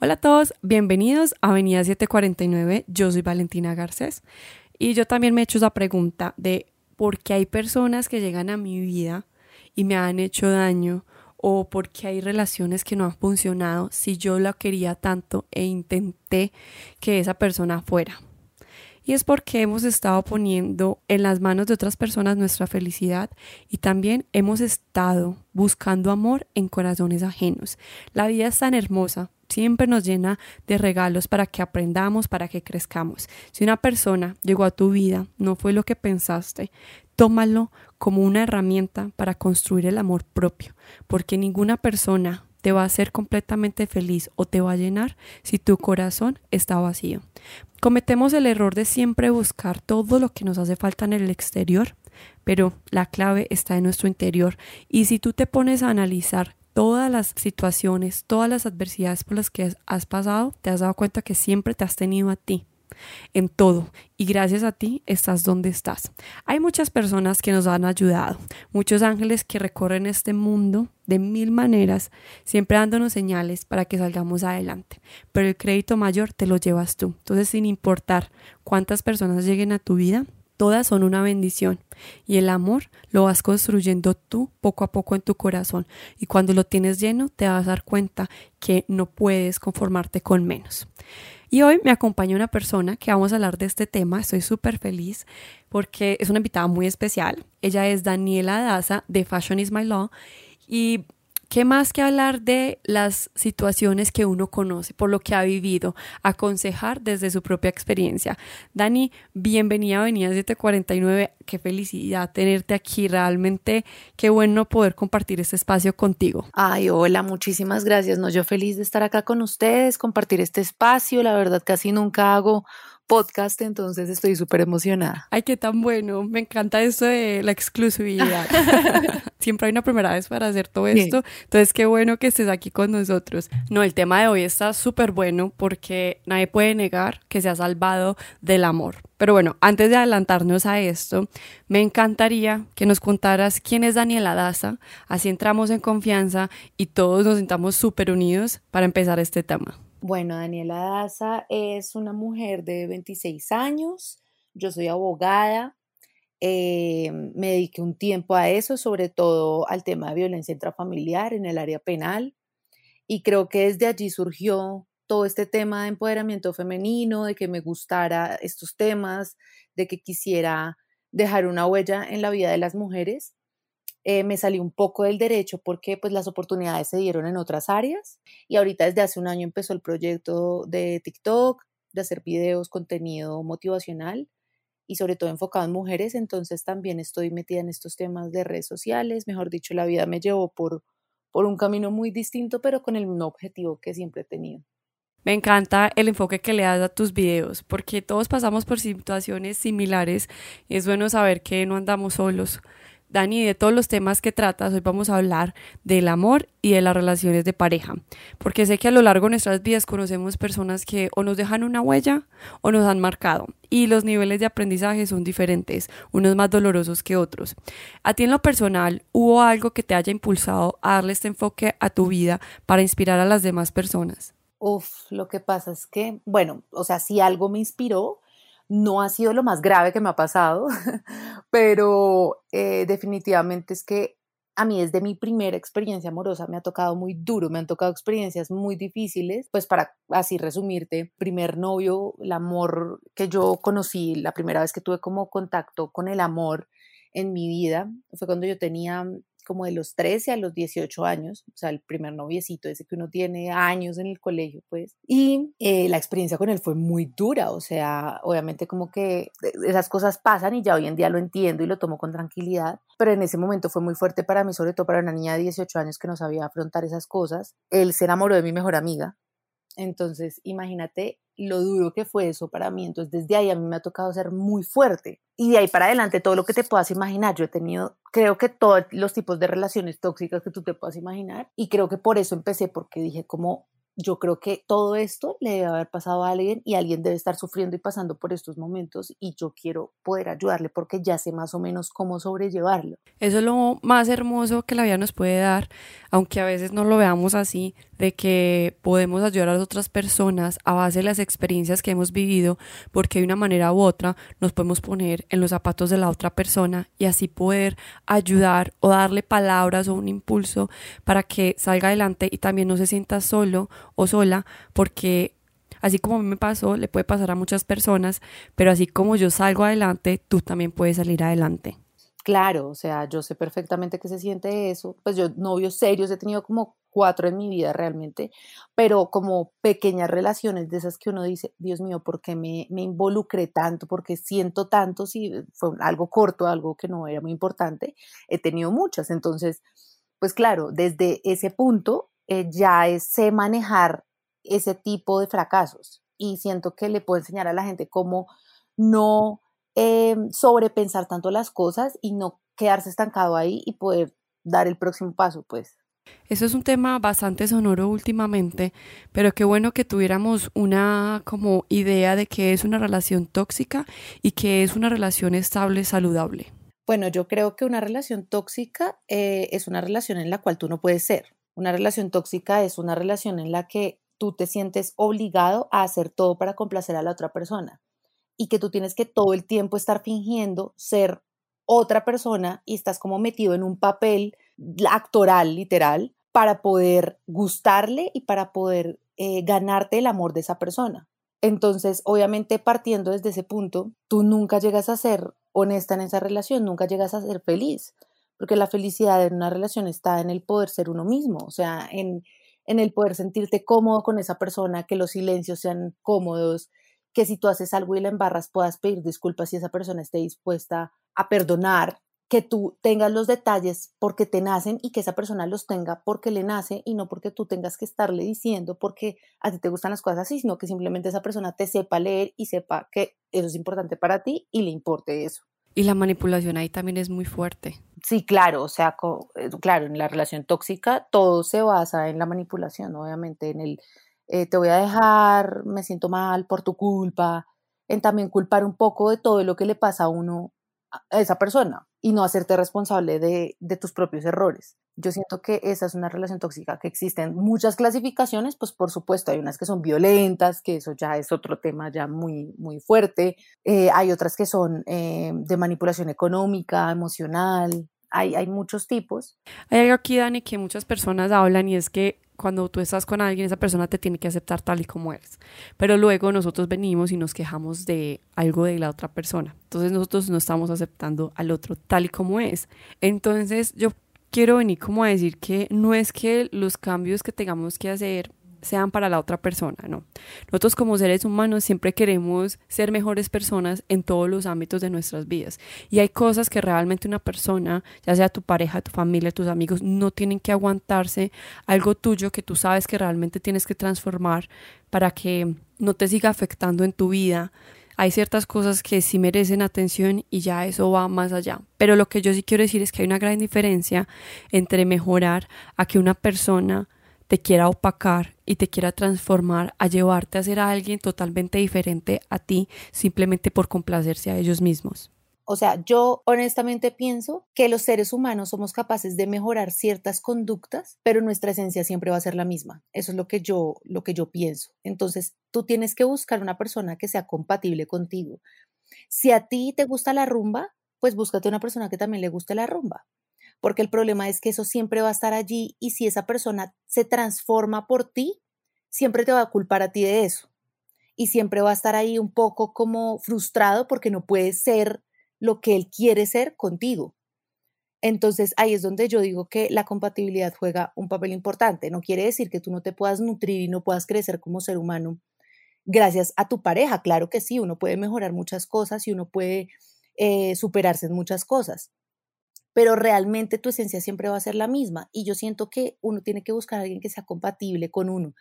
Hola a todos, bienvenidos a Avenida 749. Yo soy Valentina Garcés y yo también me he hecho esa pregunta de por qué hay personas que llegan a mi vida y me han hecho daño o por qué hay relaciones que no han funcionado si yo la quería tanto e intenté que esa persona fuera. Y es porque hemos estado poniendo en las manos de otras personas nuestra felicidad y también hemos estado buscando amor en corazones ajenos. La vida es tan hermosa, siempre nos llena de regalos para que aprendamos, para que crezcamos. Si una persona llegó a tu vida, no fue lo que pensaste, tómalo como una herramienta para construir el amor propio, porque ninguna persona te va a hacer completamente feliz o te va a llenar si tu corazón está vacío. Cometemos el error de siempre buscar todo lo que nos hace falta en el exterior, pero la clave está en nuestro interior. Y si tú te pones a analizar todas las situaciones, todas las adversidades por las que has pasado, te has dado cuenta que siempre te has tenido a ti en todo y gracias a ti estás donde estás. Hay muchas personas que nos han ayudado, muchos ángeles que recorren este mundo de mil maneras, siempre dándonos señales para que salgamos adelante, pero el crédito mayor te lo llevas tú. Entonces, sin importar cuántas personas lleguen a tu vida, todas son una bendición y el amor lo vas construyendo tú poco a poco en tu corazón y cuando lo tienes lleno te vas a dar cuenta que no puedes conformarte con menos. Y hoy me acompaña una persona que vamos a hablar de este tema. Estoy súper feliz porque es una invitada muy especial. Ella es Daniela Daza de Fashion is My Law y ¿Qué más que hablar de las situaciones que uno conoce, por lo que ha vivido, aconsejar desde su propia experiencia? Dani, bienvenida a Avenida 749. Qué felicidad tenerte aquí. Realmente qué bueno poder compartir este espacio contigo. Ay, hola, muchísimas gracias. No, yo feliz de estar acá con ustedes, compartir este espacio. La verdad, casi nunca hago podcast, entonces estoy súper emocionada. Ay, qué tan bueno. Me encanta esto de la exclusividad. Siempre hay una primera vez para hacer todo esto. Entonces, qué bueno que estés aquí con nosotros. No, el tema de hoy está súper bueno porque nadie puede negar que se ha salvado del amor. Pero bueno, antes de adelantarnos a esto, me encantaría que nos contaras quién es Daniela Daza, así entramos en confianza y todos nos sintamos súper unidos para empezar este tema. Bueno, Daniela Daza es una mujer de 26 años, yo soy abogada, eh, me dediqué un tiempo a eso, sobre todo al tema de violencia intrafamiliar en el área penal, y creo que desde allí surgió todo este tema de empoderamiento femenino, de que me gustara estos temas, de que quisiera dejar una huella en la vida de las mujeres. Eh, me salí un poco del derecho porque pues las oportunidades se dieron en otras áreas y ahorita desde hace un año empezó el proyecto de TikTok, de hacer videos, contenido motivacional y sobre todo enfocado en mujeres, entonces también estoy metida en estos temas de redes sociales, mejor dicho, la vida me llevó por, por un camino muy distinto, pero con el mismo objetivo que siempre he tenido. Me encanta el enfoque que le das a tus videos, porque todos pasamos por situaciones similares y es bueno saber que no andamos solos. Dani, de todos los temas que tratas, hoy vamos a hablar del amor y de las relaciones de pareja, porque sé que a lo largo de nuestras vidas conocemos personas que o nos dejan una huella o nos han marcado, y los niveles de aprendizaje son diferentes, unos más dolorosos que otros. A ti en lo personal, ¿hubo algo que te haya impulsado a darle este enfoque a tu vida para inspirar a las demás personas? Uf, lo que pasa es que, bueno, o sea, si algo me inspiró, no ha sido lo más grave que me ha pasado, pero eh, definitivamente es que a mí desde mi primera experiencia amorosa me ha tocado muy duro, me han tocado experiencias muy difíciles, pues para así resumirte, primer novio, el amor que yo conocí, la primera vez que tuve como contacto con el amor en mi vida, fue cuando yo tenía como de los 13 a los 18 años, o sea, el primer noviecito, ese que uno tiene años en el colegio, pues. Y eh, la experiencia con él fue muy dura, o sea, obviamente como que esas cosas pasan y ya hoy en día lo entiendo y lo tomo con tranquilidad, pero en ese momento fue muy fuerte para mí, sobre todo para una niña de 18 años que no sabía afrontar esas cosas. Él se enamoró de mi mejor amiga, entonces, imagínate lo duro que fue eso para mí. Entonces, desde ahí a mí me ha tocado ser muy fuerte. Y de ahí para adelante, todo lo que te puedas imaginar. Yo he tenido, creo que todos los tipos de relaciones tóxicas que tú te puedas imaginar. Y creo que por eso empecé, porque dije como, yo creo que todo esto le debe haber pasado a alguien y alguien debe estar sufriendo y pasando por estos momentos y yo quiero poder ayudarle porque ya sé más o menos cómo sobrellevarlo. Eso es lo más hermoso que la vida nos puede dar, aunque a veces no lo veamos así, de que podemos ayudar a las otras personas a base de las experiencias que hemos vivido, porque de una manera u otra nos podemos poner en los zapatos de la otra persona y así poder ayudar o darle palabras o un impulso para que salga adelante y también no se sienta solo o sola, porque así como a mí me pasó, le puede pasar a muchas personas, pero así como yo salgo adelante, tú también puedes salir adelante. Claro, o sea, yo sé perfectamente que se siente eso. Pues yo novios serios he tenido como cuatro en mi vida realmente, pero como pequeñas relaciones de esas que uno dice, Dios mío, ¿por qué me, me involucré tanto? porque siento tanto? Si fue algo corto, algo que no era muy importante, he tenido muchas. Entonces, pues claro, desde ese punto eh, ya sé manejar ese tipo de fracasos y siento que le puedo enseñar a la gente cómo no eh, sobrepensar tanto las cosas y no quedarse estancado ahí y poder dar el próximo paso, pues. Eso es un tema bastante sonoro últimamente, pero qué bueno que tuviéramos una como idea de qué es una relación tóxica y qué es una relación estable, saludable. Bueno, yo creo que una relación tóxica eh, es una relación en la cual tú no puedes ser. Una relación tóxica es una relación en la que tú te sientes obligado a hacer todo para complacer a la otra persona y que tú tienes que todo el tiempo estar fingiendo ser otra persona y estás como metido en un papel actoral literal para poder gustarle y para poder eh, ganarte el amor de esa persona. Entonces, obviamente partiendo desde ese punto, tú nunca llegas a ser honesta en esa relación, nunca llegas a ser feliz, porque la felicidad en una relación está en el poder ser uno mismo, o sea, en, en el poder sentirte cómodo con esa persona, que los silencios sean cómodos, que si tú haces algo y la embarras puedas pedir disculpas si esa persona esté dispuesta a perdonar, que tú tengas los detalles porque te nacen y que esa persona los tenga porque le nace y no porque tú tengas que estarle diciendo porque a ti te gustan las cosas así, sino que simplemente esa persona te sepa leer y sepa que eso es importante para ti y le importe eso. Y la manipulación ahí también es muy fuerte. Sí, claro, o sea, eh, claro, en la relación tóxica todo se basa en la manipulación, obviamente, en el eh, te voy a dejar, me siento mal por tu culpa, en también culpar un poco de todo lo que le pasa a uno a esa persona y no hacerte responsable de, de, tus propios errores. Yo siento que esa es una relación tóxica, que existen muchas clasificaciones, pues por supuesto hay unas que son violentas, que eso ya es otro tema ya muy, muy fuerte, eh, hay otras que son eh, de manipulación económica, emocional, hay, hay muchos tipos. Hay algo aquí, Dani, que muchas personas hablan y es que cuando tú estás con alguien, esa persona te tiene que aceptar tal y como eres. Pero luego nosotros venimos y nos quejamos de algo de la otra persona. Entonces nosotros no estamos aceptando al otro tal y como es. Entonces yo quiero venir como a decir que no es que los cambios que tengamos que hacer sean para la otra persona, no. Nosotros como seres humanos siempre queremos ser mejores personas en todos los ámbitos de nuestras vidas. Y hay cosas que realmente una persona, ya sea tu pareja, tu familia, tus amigos, no tienen que aguantarse algo tuyo que tú sabes que realmente tienes que transformar para que no te siga afectando en tu vida. Hay ciertas cosas que sí merecen atención y ya eso va más allá. Pero lo que yo sí quiero decir es que hay una gran diferencia entre mejorar a que una persona te quiera opacar y te quiera transformar a llevarte a ser a alguien totalmente diferente a ti simplemente por complacerse a ellos mismos. O sea, yo honestamente pienso que los seres humanos somos capaces de mejorar ciertas conductas, pero nuestra esencia siempre va a ser la misma. Eso es lo que yo lo que yo pienso. Entonces, tú tienes que buscar una persona que sea compatible contigo. Si a ti te gusta la rumba, pues búscate una persona que también le guste la rumba porque el problema es que eso siempre va a estar allí y si esa persona se transforma por ti, siempre te va a culpar a ti de eso. Y siempre va a estar ahí un poco como frustrado porque no puede ser lo que él quiere ser contigo. Entonces ahí es donde yo digo que la compatibilidad juega un papel importante. No quiere decir que tú no te puedas nutrir y no puedas crecer como ser humano gracias a tu pareja. Claro que sí, uno puede mejorar muchas cosas y uno puede eh, superarse en muchas cosas pero realmente tu esencia siempre va a ser la misma. Y yo siento que uno tiene que buscar a alguien que sea compatible con uno,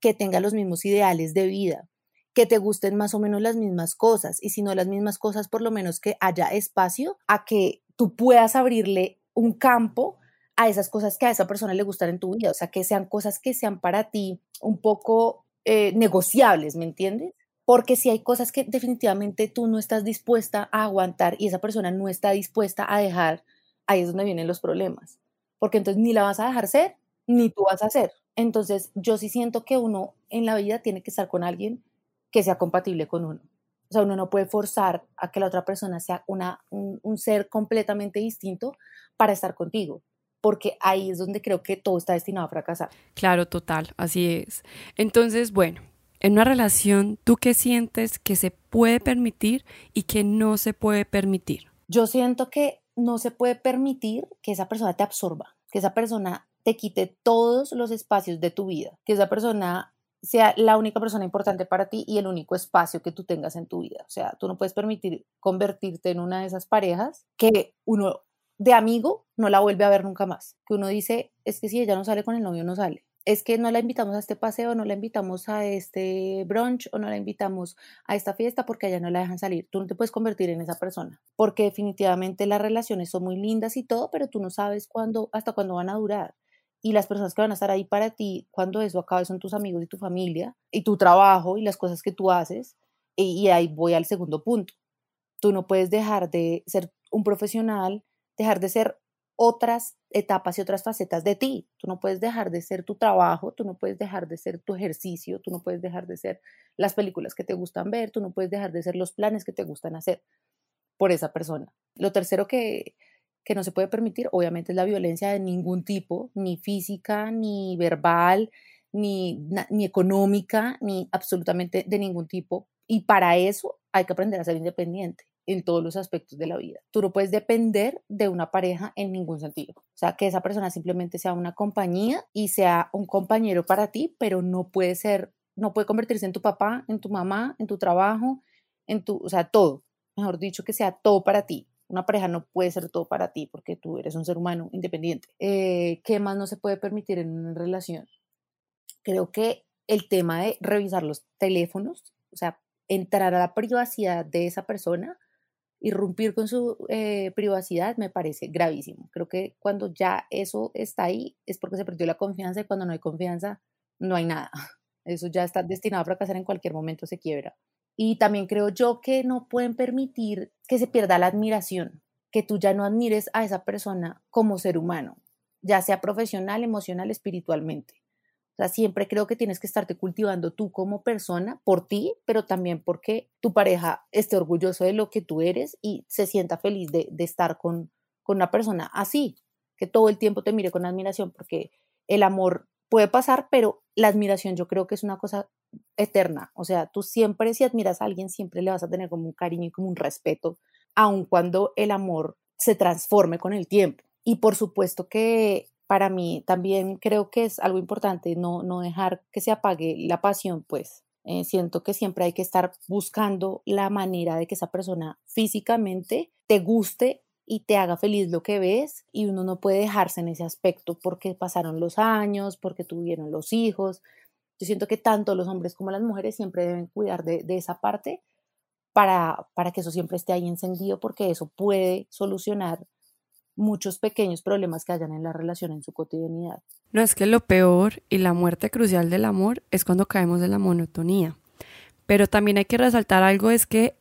que tenga los mismos ideales de vida, que te gusten más o menos las mismas cosas, y si no las mismas cosas, por lo menos que haya espacio a que tú puedas abrirle un campo a esas cosas que a esa persona le gustan en tu vida, o sea, que sean cosas que sean para ti un poco eh, negociables, ¿me entiendes? Porque si hay cosas que definitivamente tú no estás dispuesta a aguantar y esa persona no está dispuesta a dejar, ahí es donde vienen los problemas. Porque entonces ni la vas a dejar ser, ni tú vas a hacer. Entonces, yo sí siento que uno en la vida tiene que estar con alguien que sea compatible con uno. O sea, uno no puede forzar a que la otra persona sea una, un, un ser completamente distinto para estar contigo, porque ahí es donde creo que todo está destinado a fracasar. Claro, total, así es. Entonces, bueno, en una relación, ¿tú qué sientes que se puede permitir y que no se puede permitir? Yo siento que no se puede permitir que esa persona te absorba, que esa persona te quite todos los espacios de tu vida, que esa persona sea la única persona importante para ti y el único espacio que tú tengas en tu vida. O sea, tú no puedes permitir convertirte en una de esas parejas que uno de amigo no la vuelve a ver nunca más. Que uno dice, es que si ella no sale con el novio, no sale. Es que no la invitamos a este paseo, no la invitamos a este brunch o no la invitamos a esta fiesta porque allá no la dejan salir. Tú no te puedes convertir en esa persona porque definitivamente las relaciones son muy lindas y todo, pero tú no sabes cuándo, hasta cuándo van a durar y las personas que van a estar ahí para ti cuando eso acabe son tus amigos y tu familia y tu trabajo y las cosas que tú haces. Y, ahí voy al segundo punto. Tú no puedes dejar de ser un profesional, dejar de ser otras etapas y otras facetas de ti. Tú no puedes dejar de ser tu trabajo, tú no puedes dejar de ser tu ejercicio, tú no puedes dejar de ser las películas que te gustan ver, tú no puedes dejar de ser los planes que te gustan hacer por esa persona. Lo tercero que, que no se puede permitir, obviamente, es la violencia de ningún tipo, ni física, ni verbal, ni, ni económica, ni absolutamente de ningún tipo. Y para eso hay que aprender a ser independiente en todos los aspectos de la vida. Tú no puedes depender de una pareja en ningún sentido. O sea, que esa persona simplemente sea una compañía y sea un compañero para ti, pero no puede ser, no puede convertirse en tu papá, en tu mamá, en tu trabajo, en tu, o sea, todo. Mejor dicho, que sea todo para ti. Una pareja no puede ser todo para ti porque tú eres un ser humano independiente. Eh, ¿Qué más no se puede permitir en una relación? Creo que el tema de revisar los teléfonos, o sea, entrar a la privacidad de esa persona, irrumpir con su eh, privacidad, me parece gravísimo. Creo que cuando ya eso está ahí es porque se perdió la confianza y cuando no hay confianza no hay nada. Eso ya está destinado a fracasar en cualquier momento, se quiebra. Y también creo yo que no pueden permitir que se pierda la admiración, que tú ya no admires a esa persona como ser humano, ya sea profesional, emocional, espiritualmente. O sea, siempre creo que tienes que estarte cultivando tú como persona por ti, pero también porque tu pareja esté orgulloso de lo que tú eres y se sienta feliz de, estar con, con una persona así, que todo el tiempo te mire con admiración, porque el amor puede pasar, pero la admiración yo creo que es una cosa eterna. O sea, tú siempre si admiras a alguien, siempre le vas a tener como un cariño y como un respeto, aun cuando el amor se transforme con el tiempo. Y por supuesto que para mí también creo que es algo importante no, no dejar que se apague la pasión, pues. Eh, siento que siempre hay que estar buscando la manera de que esa persona físicamente te guste y te haga feliz lo que ves y uno no puede dejarse en ese aspecto porque pasaron los años, porque tuvieron los hijos. Yo siento que tanto los hombres como las mujeres siempre deben cuidar de, esa parte para, para que eso siempre esté ahí encendido porque eso puede solucionar muchos pequeños problemas que hayan en la relación en su cotidianidad. No es que lo peor y la muerte crucial del amor es cuando caemos en la monotonía. Pero también hay que resaltar algo, es que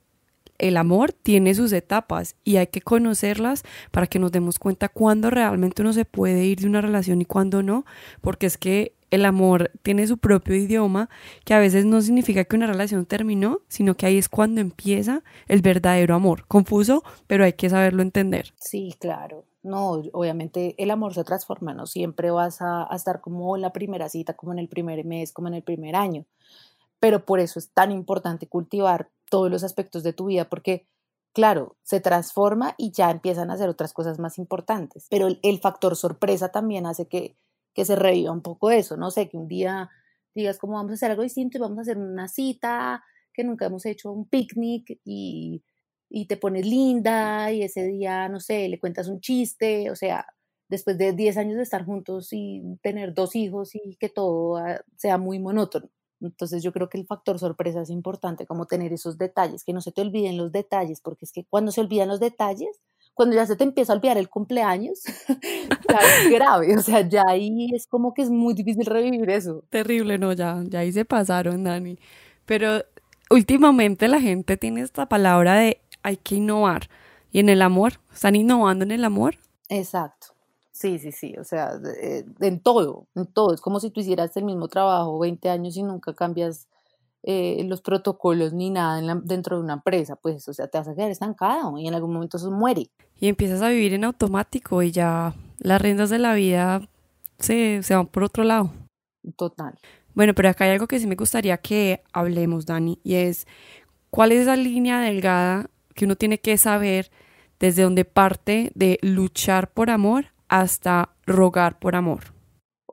el amor tiene sus etapas y hay que conocerlas para que nos demos cuenta cuándo realmente uno se puede ir de una relación y cuándo no, porque es que el amor tiene su propio idioma, que a veces no significa que una relación terminó, sino que ahí es cuando empieza el verdadero amor. Confuso, pero hay que saberlo entender. Sí, claro. No, obviamente el amor se transforma, no siempre vas a, a estar como en la primera cita, como en el primer mes, como en el primer año. Pero por eso es tan importante cultivar todos los aspectos de tu vida, porque claro, se transforma y ya empiezan a hacer otras cosas más importantes. Pero el, factor sorpresa también hace que, que se reviva un poco eso, no sé, que un día digas como vamos a hacer algo distinto y vamos a hacer una cita que nunca hemos hecho, un picnic y, y te pones linda y ese día, no sé, le cuentas un chiste, o sea, después de 10 años de estar juntos y tener dos hijos y que todo ah, sea muy monótono. Entonces yo creo que el factor sorpresa es importante, como tener esos detalles, que no se te olviden los detalles, porque es que cuando se olvidan los detalles, cuando ya se te empieza a olvidar el cumpleaños, ya es grave, o sea, ya ahí es como que es muy difícil revivir eso. Terrible, no, ya, ya ahí se pasaron, Dani. Pero últimamente la gente tiene esta palabra de hay que innovar. Y en el amor, ¿están innovando en el amor? Exacto. Sí, sí, sí, o sea, eh, en todo, en todo. Es como si tú hicieras el mismo trabajo 20 años y nunca cambias eh, los protocolos ni nada dentro de una empresa, pues, o sea, te vas a quedar estancado y en algún momento eso muere. Y empiezas a vivir en automático y ya las riendas de la vida se, se van por otro lado. Total. Bueno, pero acá hay algo que sí me gustaría que hablemos, Dani, y es cuál es esa línea delgada que uno tiene que saber desde donde parte de luchar por amor hasta rogar por amor?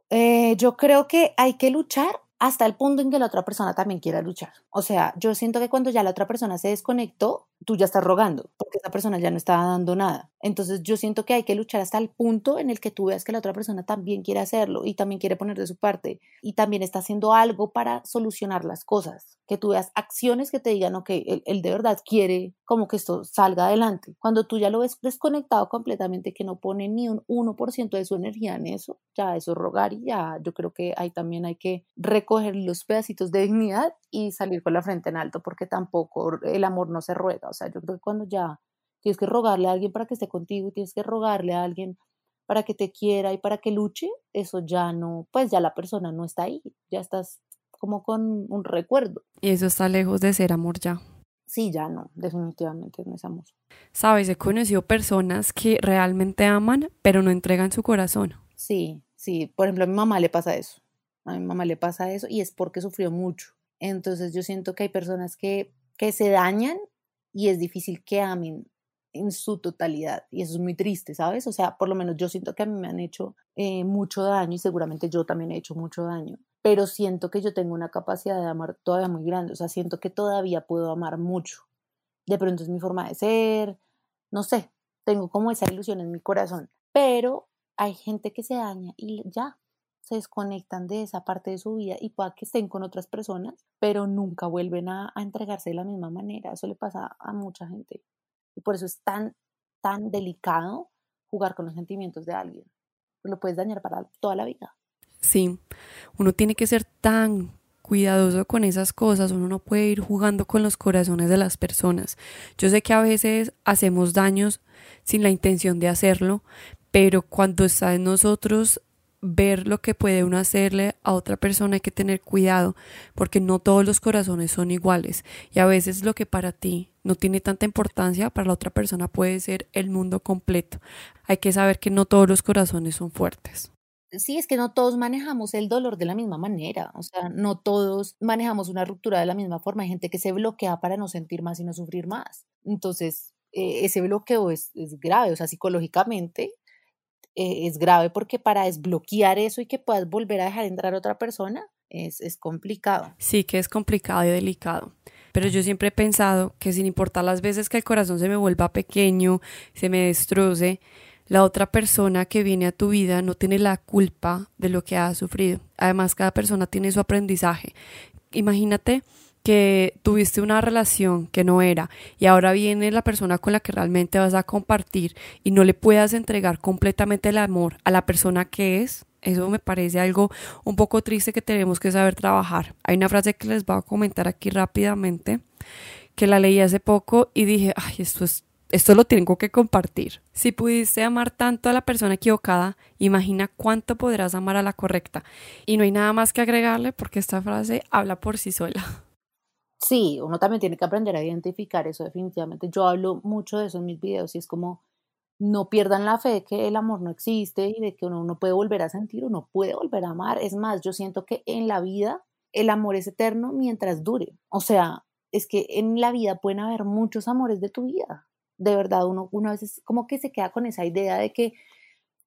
Eh, yo creo que hay que luchar hasta el punto en que la otra persona también quiera luchar. O sea, yo siento que cuando ya la otra persona se desconectó, tú ya estás rogando, porque esa persona ya no está dando nada. Entonces yo siento que hay que luchar hasta el punto en el que tú veas que la otra persona también quiere hacerlo y también quiere poner de su parte y también está haciendo algo para solucionar las cosas. Que tú veas acciones que te digan, ok, él, él de verdad quiere como que esto salga adelante. Cuando tú ya lo ves desconectado completamente, que no pone ni un 1% de su energía en eso, ya eso es rogar y ya yo creo que ahí también hay que recoger los pedacitos de dignidad y salir con la frente en alto, porque tampoco el amor no se ruega. O sea, yo creo que cuando ya tienes que rogarle a alguien para que esté contigo tienes que rogarle a alguien para que te quiera y para que luche, eso ya no, pues ya la persona no está ahí, ya estás como con un recuerdo. Y eso está lejos de ser amor ya. Sí, ya no, definitivamente no es amor. Sabes, he conocido personas que realmente aman, pero no entregan su corazón. Sí, sí, por ejemplo, a mi mamá le pasa eso. A mi mamá le pasa eso y es porque sufrió mucho. Entonces yo siento que hay personas que, que se dañan y es difícil que amen en su totalidad y eso es muy triste, ¿sabes? O sea, por lo menos yo siento que a mí me han hecho eh, mucho daño y seguramente yo también he hecho mucho daño, pero siento que yo tengo una capacidad de amar todavía muy grande, o sea, siento que todavía puedo amar mucho. De pronto es mi forma de ser, no sé, tengo como esa ilusión en mi corazón, pero hay gente que se daña y ya, se desconectan de esa parte de su vida y pueda que estén con otras personas, pero nunca vuelven a, a entregarse de la misma manera. Eso le pasa a mucha gente. Y por eso es tan, tan delicado jugar con los sentimientos de alguien. Lo puedes dañar para toda la vida. Sí, uno tiene que ser tan cuidadoso con esas cosas, uno no puede ir jugando con los corazones de las personas. Yo sé que a veces hacemos daños sin la intención de hacerlo, pero cuando está en nosotros ver lo que puede uno hacerle a otra persona hay que tener cuidado porque no todos los corazones son iguales y a veces lo que para ti no tiene tanta importancia para la otra persona puede ser el mundo completo. Hay que saber que no todos los corazones son fuertes. Sí, es que no todos manejamos el dolor de la misma manera, o sea, no todos manejamos una ruptura de la misma forma. Hay gente que se bloquea para no sentir más y no sufrir más. Entonces, eh, ese bloqueo es, es grave, o sea, psicológicamente eh, es grave porque para desbloquear eso y que puedas volver a dejar entrar a otra persona es, es complicado. Sí, que es complicado y delicado. Pero yo siempre he pensado que sin importar las veces que el corazón se me vuelva pequeño, se me destroce, la otra persona que viene a tu vida no tiene la culpa de lo que ha sufrido. Además, cada persona tiene su aprendizaje. Imagínate que tuviste una relación que no era y ahora viene la persona con la que realmente vas a compartir y no le puedas entregar completamente el amor a la persona que es, eso me parece algo un poco triste que tenemos que saber trabajar. Hay una frase que les voy a comentar aquí rápidamente, que la leí hace poco y dije, ay, esto es esto lo tengo que compartir. Si pudiste amar tanto a la persona equivocada, imagina cuánto podrás amar a la correcta. Y no hay nada más que agregarle porque esta frase habla por sí sola. Sí, uno también tiene que aprender a identificar eso definitivamente. Yo hablo mucho de eso en mis videos y es como no pierdan la fe de que el amor no existe y de que uno no puede volver a sentir, uno puede volver a amar. Es más, yo siento que en la vida el amor es eterno mientras dure. O sea, es que en la vida pueden haber muchos amores de tu vida. De verdad, uno, uno a veces como que se queda con esa idea de que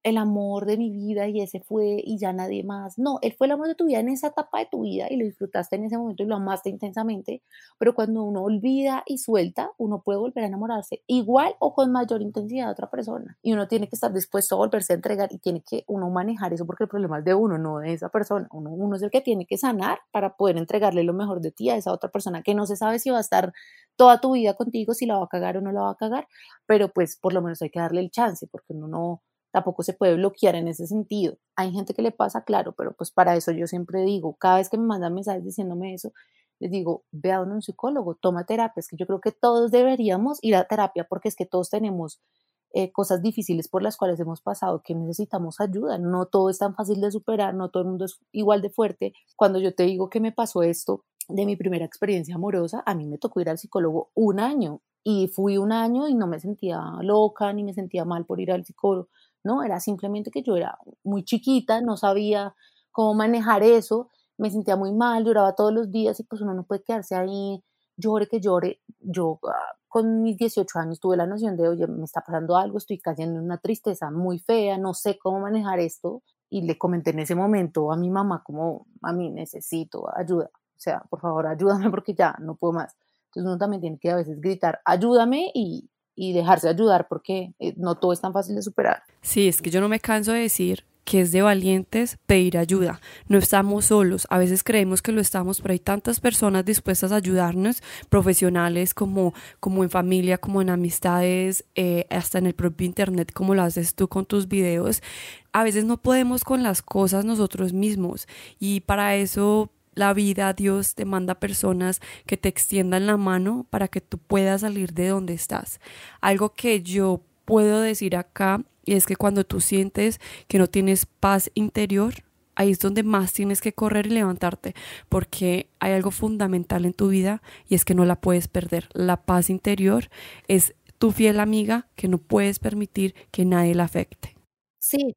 el amor de mi vida y ese fue y ya nadie más. No, él fue el amor de tu vida en esa etapa de tu vida y lo disfrutaste en ese momento y lo amaste intensamente, pero cuando uno olvida y suelta, uno puede volver a enamorarse igual o con mayor intensidad de otra persona y uno tiene que estar dispuesto a volverse a entregar y tiene que uno manejar eso porque el problema es de uno, no de esa persona. Uno, uno es el que tiene que sanar para poder entregarle lo mejor de ti a esa otra persona que no se sabe si va a estar toda tu vida contigo, si la va a cagar o no la va a cagar, pero pues por lo menos hay que darle el chance porque uno no tampoco se puede bloquear en ese sentido. Hay gente que le pasa, claro, pero pues para eso yo siempre digo, cada vez que me mandan mensajes diciéndome eso, les digo, ve a un psicólogo, toma terapia, es que yo creo que todos deberíamos ir a terapia porque es que todos tenemos eh, cosas difíciles por las cuales hemos pasado, que necesitamos ayuda. No todo es tan fácil de superar, no todo el mundo es igual de fuerte. Cuando yo te digo que me pasó esto de mi primera experiencia amorosa, a mí me tocó ir al psicólogo un año y fui un año y no me sentía loca ni me sentía mal por ir al psicólogo. No, era simplemente que yo era muy chiquita, no sabía cómo manejar eso, me sentía muy mal, lloraba todos los días y pues uno no puede quedarse ahí, llore que llore. Yo ah, con mis 18 años tuve la noción de, oye, me está pasando algo, estoy cayendo en una tristeza muy fea, no sé cómo manejar esto. Y le comenté en ese momento a mi mamá como, a mí necesito ayuda, o sea, por favor, ayúdame porque ya no puedo más. Entonces uno también tiene que a veces gritar, ayúdame y, y dejarse ayudar porque eh, no todo es tan fácil de superar. Sí, es que yo no me canso de decir que es de valientes pedir ayuda. No estamos solos. A veces creemos que lo estamos, pero hay tantas personas dispuestas a ayudarnos, profesionales como, como en familia, como en amistades, eh, hasta en el propio Internet, como lo haces tú con tus videos. A veces no podemos con las cosas nosotros mismos y para eso la vida, Dios te manda personas que te extiendan la mano para que tú puedas salir de donde estás. Algo que yo puedo decir acá es que cuando tú sientes que no tienes paz interior, ahí es donde más tienes que correr y levantarte, porque hay algo fundamental en tu vida y es que no la puedes perder. La paz interior es tu fiel amiga que no puedes permitir que nadie la afecte. Sí,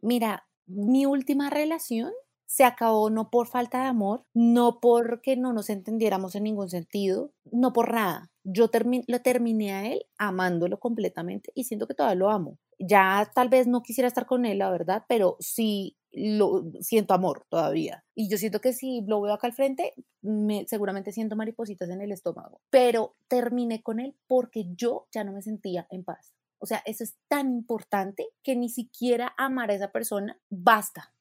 mira, mi última relación se acabó no por falta de amor, no porque no nos entendiéramos en ningún sentido, no por nada. Yo lo terminé a él amándolo completamente y siento que todavía lo amo. Ya tal vez no quisiera estar con él, la verdad, pero sí lo siento amor todavía. Y yo siento que si lo veo acá al frente, me, seguramente siento maripositas en el estómago. Pero terminé con él porque yo ya no me sentía en paz. O sea, eso es tan importante que ni siquiera amar a esa persona basta.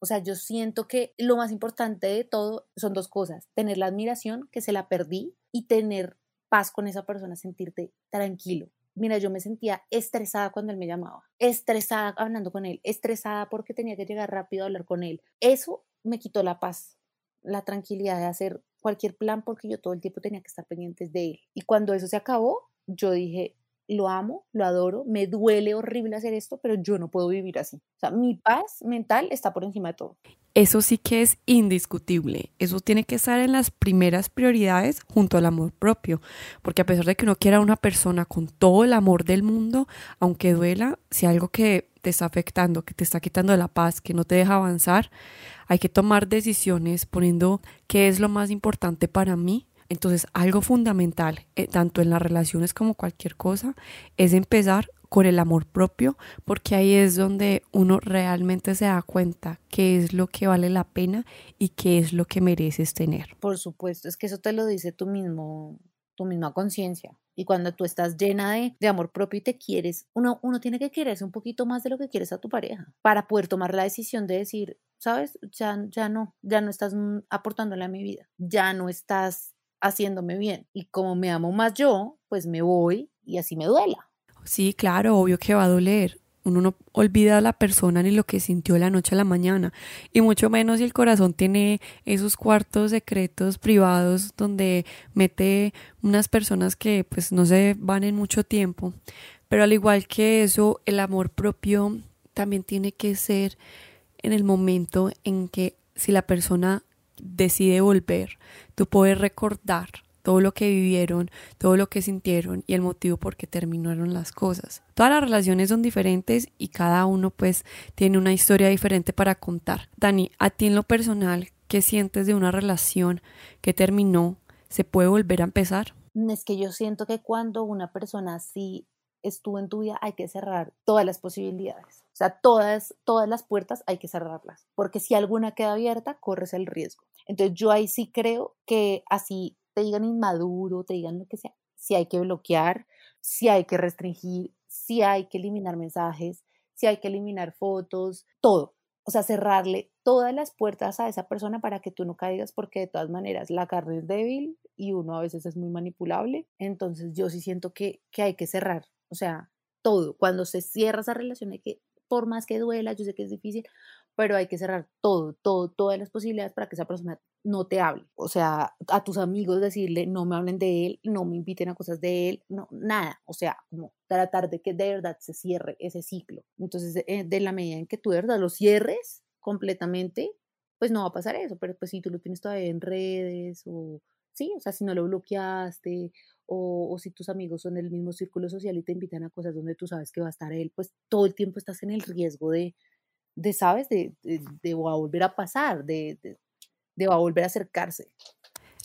O sea, yo siento que lo más importante de todo son dos cosas, tener la admiración, que se la perdí, y tener paz con esa persona, sentirte tranquilo. Mira, yo me sentía estresada cuando él me llamaba, estresada hablando con él, estresada porque tenía que llegar rápido a hablar con él. Eso me quitó la paz, la tranquilidad de hacer cualquier plan porque yo todo el tiempo tenía que estar pendientes de él. Y cuando eso se acabó, yo dije, lo amo, lo adoro, me duele horrible hacer esto, pero yo no puedo vivir así. O sea, mi paz mental está por encima de todo. Eso sí que es indiscutible. Eso tiene que estar en las primeras prioridades junto al amor propio. Porque a pesar de que uno quiera a una persona con todo el amor del mundo, aunque duela, si algo que te está afectando, que te está quitando la paz, que no te deja avanzar, hay que tomar decisiones poniendo qué es lo más importante para mí entonces, algo fundamental, eh, tanto en las relaciones como cualquier cosa, es empezar con el amor propio, porque ahí es donde uno realmente se da cuenta qué es lo que vale la pena y qué es lo que mereces tener. Por supuesto, es que eso te lo dice tú mismo, tu misma conciencia. Y cuando tú estás llena de, de, amor propio y te quieres, uno, uno tiene que quererse un poquito más de lo que quieres a tu pareja para poder tomar la decisión de decir, sabes, ya, ya no, ya no estás aportándole a mi vida, ya no estás haciéndome bien. Y como me amo más yo, pues me voy y así me duela. Sí, claro, obvio que va a doler. Uno no olvida a la persona ni lo que sintió la noche a la mañana. Y mucho menos si el corazón tiene esos cuartos secretos privados donde mete unas personas que pues no se van en mucho tiempo. Pero al igual que eso, el amor propio también tiene que ser en el momento en que si la persona decide volver, tú puedes recordar todo lo que vivieron, todo lo que sintieron y el motivo por qué terminaron las cosas. Todas las relaciones son diferentes y cada uno pues tiene una historia diferente para contar. Dani, a ti en lo personal, ¿qué sientes de una relación que terminó? ¿Se puede volver a empezar? Es que yo siento que cuando una persona así estuvo en tu vida hay que cerrar todas las posibilidades. O sea, todas, todas las puertas hay que cerrarlas, porque si alguna queda abierta, corres el riesgo. Entonces yo ahí sí creo que así te digan inmaduro, te digan lo que sea, si hay que bloquear, si hay que restringir, si hay que eliminar mensajes, si hay que eliminar fotos, todo. O sea, cerrarle todas las puertas a esa persona para que tú no caigas, porque de todas maneras la carne es débil y uno a veces es muy manipulable. Entonces yo sí siento que, que hay que cerrar, o sea, todo. Cuando se cierra esa relación hay que por más que duela, yo sé que es difícil, pero hay que cerrar todo, todo, todas las posibilidades para que esa persona no te hable. O sea, a tus amigos decirle, no me hablen de él, no me inviten a cosas de él, no, nada. O sea, como tratar de que de verdad se cierre ese ciclo. Entonces, de, de la medida en que tú de verdad lo cierres completamente, pues no va a pasar eso. Pero pues si tú lo tienes todavía en redes o sí, o sea, si no lo bloqueaste o, o, si tus amigos son del mismo círculo social y te invitan a cosas donde tú sabes que va a estar él, pues todo el tiempo estás en el riesgo de, de ¿sabes? De, de, de va a volver a pasar, de, de, de va a volver a acercarse.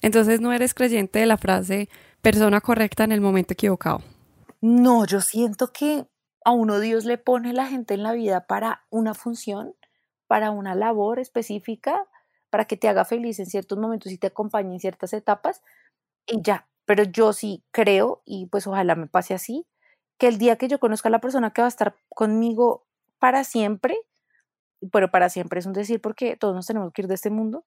Entonces no eres creyente de la frase persona correcta en el momento equivocado. No, yo siento que a uno Dios le pone la gente en la vida para una función, para una labor específica, para que te haga feliz en ciertos momentos y te acompañe en ciertas etapas y ya. Pero yo sí creo, y pues ojalá me pase así, que el día que yo conozca a la persona que va a estar conmigo para siempre, pero para siempre es un decir porque todos nos tenemos que ir de este mundo,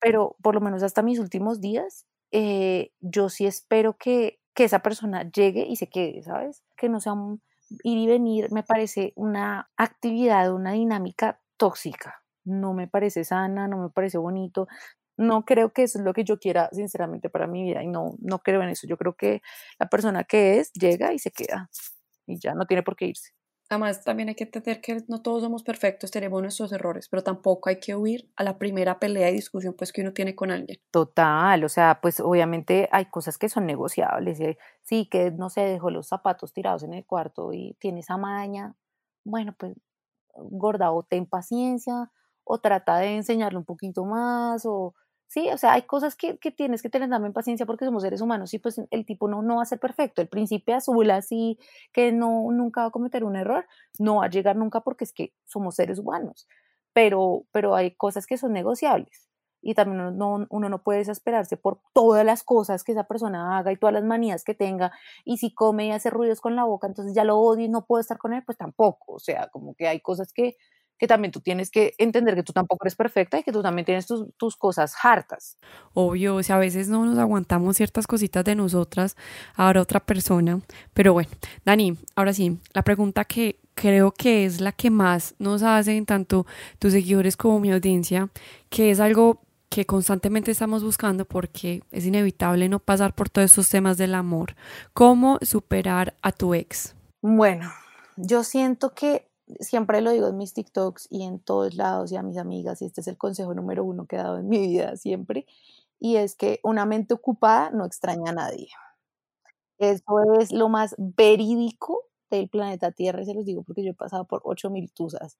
pero por lo menos hasta mis últimos días, eh, yo sí espero que, que esa persona llegue y se quede, ¿sabes? Que no sea un ir y venir, me parece una actividad, una dinámica tóxica. No me parece sana, no me parece bonito. No creo que eso es lo que yo quiera, sinceramente, para mi vida. Y no, no creo en eso. Yo creo que la persona que es llega y se queda. Y ya no tiene por qué irse. Además, también hay que entender que no todos somos perfectos, tenemos nuestros errores, pero tampoco hay que huir a la primera pelea y discusión pues que uno tiene con alguien. Total, o sea, pues obviamente hay cosas que son negociables. ¿eh? Sí, que no se dejó los zapatos tirados en el cuarto y tiene esa maña. Bueno, pues gorda, o ten paciencia, o trata de enseñarle un poquito más, o Sí, o sea, hay cosas que, que, tienes que tener también paciencia porque somos seres humanos y pues el tipo no, no va a ser perfecto. El príncipe azul así que no, nunca va a cometer un error, no va a llegar nunca porque es que somos seres humanos. Pero, pero hay cosas que son negociables y también uno no, uno no puede desesperarse por todas las cosas que esa persona haga y todas las manías que tenga y si come y hace ruidos con la boca, entonces ya lo odio y no puedo estar con él, pues tampoco. O sea, como que hay cosas que que también tú tienes que entender que tú tampoco eres perfecta y que tú también tienes tus, tus cosas hartas. Obvio, o sea, a veces no nos aguantamos ciertas cositas de nosotras, ahora otra persona. Pero bueno, Dani, ahora sí, la pregunta que creo que es la que más nos hacen tanto tus seguidores como mi audiencia, que es algo que constantemente estamos buscando porque es inevitable no pasar por todos estos temas del amor. ¿Cómo superar a tu ex? Bueno, yo siento que siempre lo digo en mis TikToks y en todos lados y a mis amigas, y este es el consejo número uno que he dado en mi vida siempre, y es que una mente ocupada no extraña a nadie. Eso es lo más verídico del planeta Tierra, y se los digo porque yo he pasado por 8000 tusas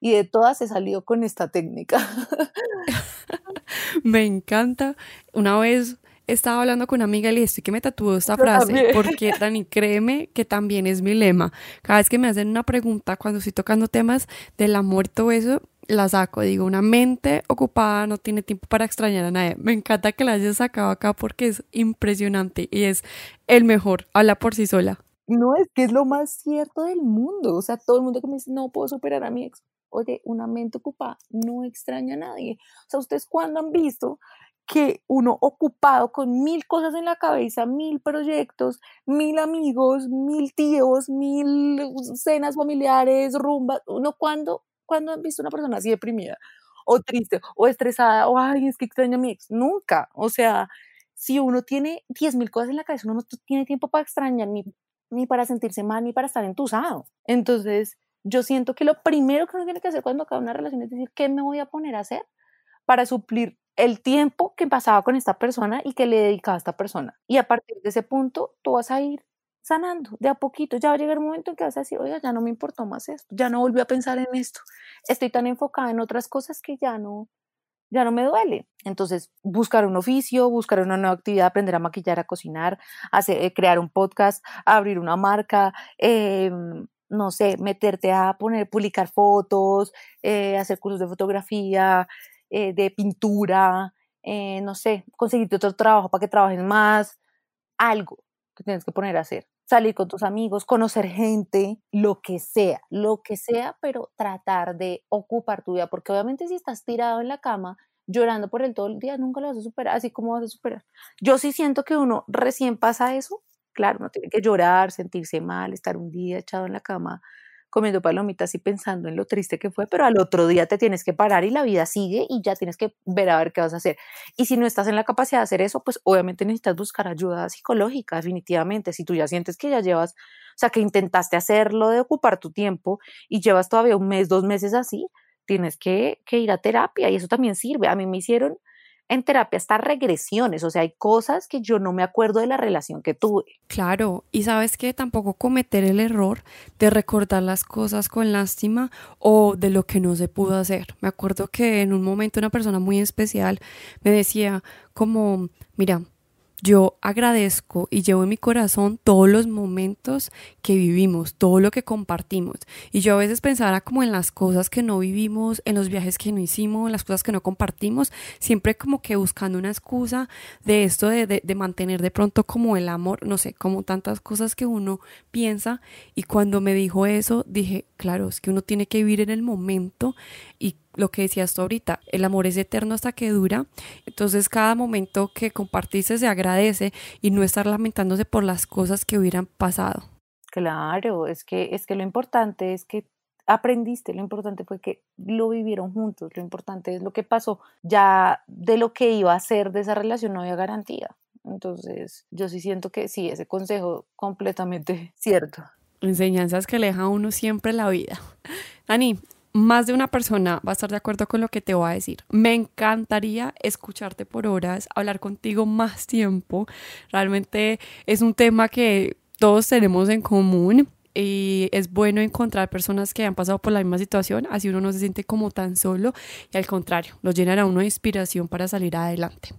y de todas he salido con esta técnica. me encanta. Una vez estaba hablando con una amiga y le dije, que me tatuó esta frase, porque Dani, créeme que también es mi lema. Cada vez que me hacen una pregunta, cuando estoy tocando temas del amor y todo eso, la saco. Digo, una mente ocupada no tiene tiempo para extrañar a nadie. Me encanta que la hayas sacado acá porque es impresionante y es el mejor. Habla por sí sola. No, es que es lo más cierto del mundo. O sea, todo el mundo que me dice, no puedo superar a mi ex. Oye, una mente ocupada no extraña a nadie. O sea, ¿ustedes cuándo han visto que uno ocupado con mil cosas en la cabeza, mil proyectos, mil amigos, mil tíos, mil cenas familiares, rumbas, uno cuando, cuando han visto una persona así deprimida o triste o estresada o ay, es que extraña a mi ex, nunca, o sea, si uno tiene diez mil cosas en la cabeza, uno no tiene tiempo para extrañar ni, ni para sentirse mal ni para estar entusado. Entonces, yo siento que lo primero que uno tiene que hacer cuando acaba una relación es decir, ¿qué me voy a poner a hacer para suplir el tiempo que pasaba con esta persona y que le dedicaba a esta persona. Y a partir de ese punto, tú vas a ir sanando de a poquito. Ya va a llegar un momento en que vas a decir, oiga, ya no me importó más esto, ya no volví a pensar en esto. Estoy tan enfocada en otras cosas que ya no, ya no me duele. Entonces, buscar un oficio, buscar una nueva actividad, aprender a maquillar, a cocinar, hacer, eh, crear un podcast, abrir una marca, eh, no sé, meterte a poner, publicar fotos, eh, hacer cursos de fotografía, eh, de pintura, eh, no sé, conseguirte otro trabajo para que trabajes más, algo que tienes que poner a hacer. Salir con tus amigos, conocer gente, lo que sea, lo que sea, pero tratar de ocupar tu vida, porque obviamente si estás tirado en la cama llorando por el todo el día, nunca lo vas a superar, así como vas a superar. Yo sí siento que uno recién pasa eso, claro, no tiene que llorar, sentirse mal, estar un día echado en la cama comiendo palomitas y pensando en lo triste que fue, pero al otro día te tienes que parar y la vida sigue y ya tienes que ver a ver qué vas a hacer. Y si no estás en la capacidad de hacer eso, pues obviamente necesitas buscar ayuda psicológica, definitivamente. Si tú ya sientes que ya llevas, o sea, que intentaste hacerlo de ocupar tu tiempo y llevas todavía un mes, dos meses así, tienes que, que ir a terapia y eso también sirve. A mí me hicieron en terapia hasta regresiones, o sea, hay cosas que yo no me acuerdo de la relación que tuve. Claro, y sabes que tampoco cometer el error de recordar las cosas con lástima o de lo que no se pudo hacer. Me acuerdo que en un momento una persona muy especial me decía como, mira, yo agradezco y llevo en mi corazón todos los momentos que vivimos, todo lo que compartimos. Y yo a veces pensara como en las cosas que no vivimos, en los viajes que no hicimos, en las cosas que no compartimos, siempre como que buscando una excusa de esto de, de, mantener de pronto como el amor, no sé, como tantas cosas que uno piensa. Y cuando me dijo eso, dije, claro, es que uno tiene que vivir en el momento y lo que decías tú ahorita, el amor es eterno hasta que dura, entonces cada momento que compartiste se agradece y no estar lamentándose por las cosas que hubieran pasado. Claro, es que es que lo importante es que aprendiste, lo importante fue que lo vivieron juntos, lo importante es lo que pasó, ya de lo que iba a ser de esa relación no había garantía. Entonces, yo sí siento que sí, ese consejo completamente cierto. Enseñanzas que le deja a uno siempre la vida. Dani, más de una persona va a estar de acuerdo con lo que te voy a decir. Me encantaría escucharte por horas, hablar contigo más tiempo. Realmente es un tema que todos tenemos en común y es bueno encontrar personas que han pasado por la misma situación, así uno no se siente como tan solo y al contrario, lo llenan a uno de inspiración para salir adelante.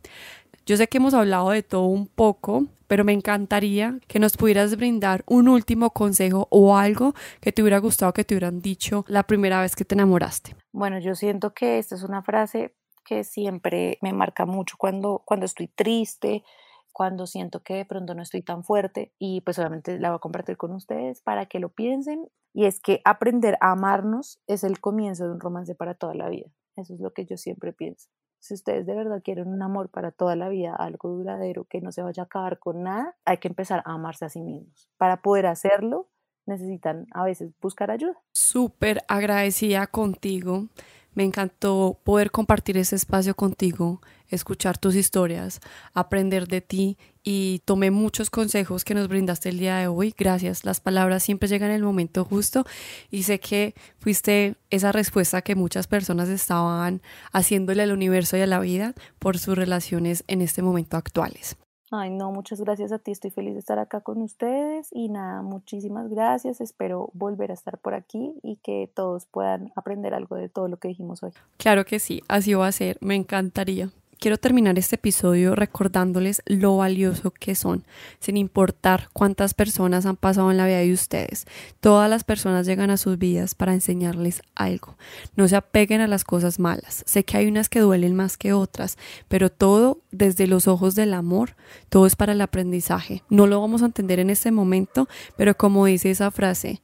Yo sé que hemos hablado de todo un poco, pero me encantaría que nos pudieras brindar un último consejo o algo que te hubiera gustado que te hubieran dicho la primera vez que te enamoraste. Bueno, yo siento que esta es una frase que siempre me marca mucho cuando, cuando estoy triste, cuando siento que de pronto no estoy tan fuerte y pues obviamente la voy a compartir con ustedes para que lo piensen y es que aprender a amarnos es el comienzo de un romance para toda la vida. Eso es lo que yo siempre pienso. Si ustedes de verdad quieren un amor para toda la vida, algo duradero que no se vaya a acabar con nada, hay que empezar a amarse a sí mismos. Para poder hacerlo, necesitan a veces buscar ayuda. Súper agradecida contigo. Me encantó poder compartir ese espacio contigo, escuchar tus historias, aprender de ti y tomé muchos consejos que nos brindaste el día de hoy. Gracias. Las palabras siempre llegan en el momento justo y sé que fuiste esa respuesta que muchas personas estaban haciéndole al universo y a la vida por sus relaciones en este momento actuales. Ay, no, muchas gracias a ti. Estoy feliz de estar acá con ustedes y nada, muchísimas gracias. Espero volver a estar por aquí y que todos puedan aprender algo de todo lo que dijimos hoy. Claro que sí, así va a ser. Me encantaría. Quiero terminar este episodio recordándoles lo valioso que son, sin importar cuántas personas han pasado en la vida de ustedes. Todas las personas llegan a sus vidas para enseñarles algo. No se apeguen a las cosas malas. Sé que hay unas que duelen más que otras, pero todo desde los ojos del amor, todo es para el aprendizaje. No lo vamos a entender en este momento, pero como dice esa frase,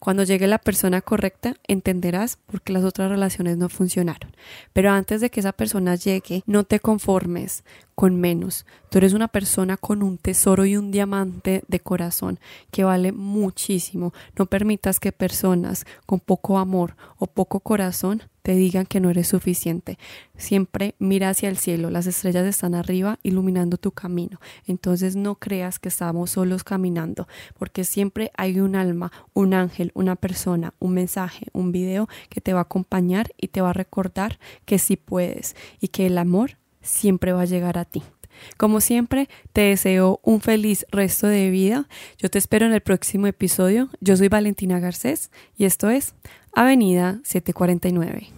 cuando llegue la persona correcta, entenderás por qué las otras relaciones no funcionaron. Pero antes de que esa persona llegue, no te conformes con menos. Tú eres una persona con un tesoro y un diamante de corazón que vale muchísimo. No permitas que personas con poco amor o poco corazón te digan que no eres suficiente. Siempre mira hacia el cielo, las estrellas están arriba iluminando tu camino. Entonces no creas que estamos solos caminando, porque siempre hay un alma, un ángel, una persona, un mensaje, un video que te va a acompañar y te va a recordar que sí puedes y que el amor siempre va a llegar a ti. Como siempre, te deseo un feliz resto de vida. Yo te espero en el próximo episodio. Yo soy Valentina Garcés y esto es Avenida 749.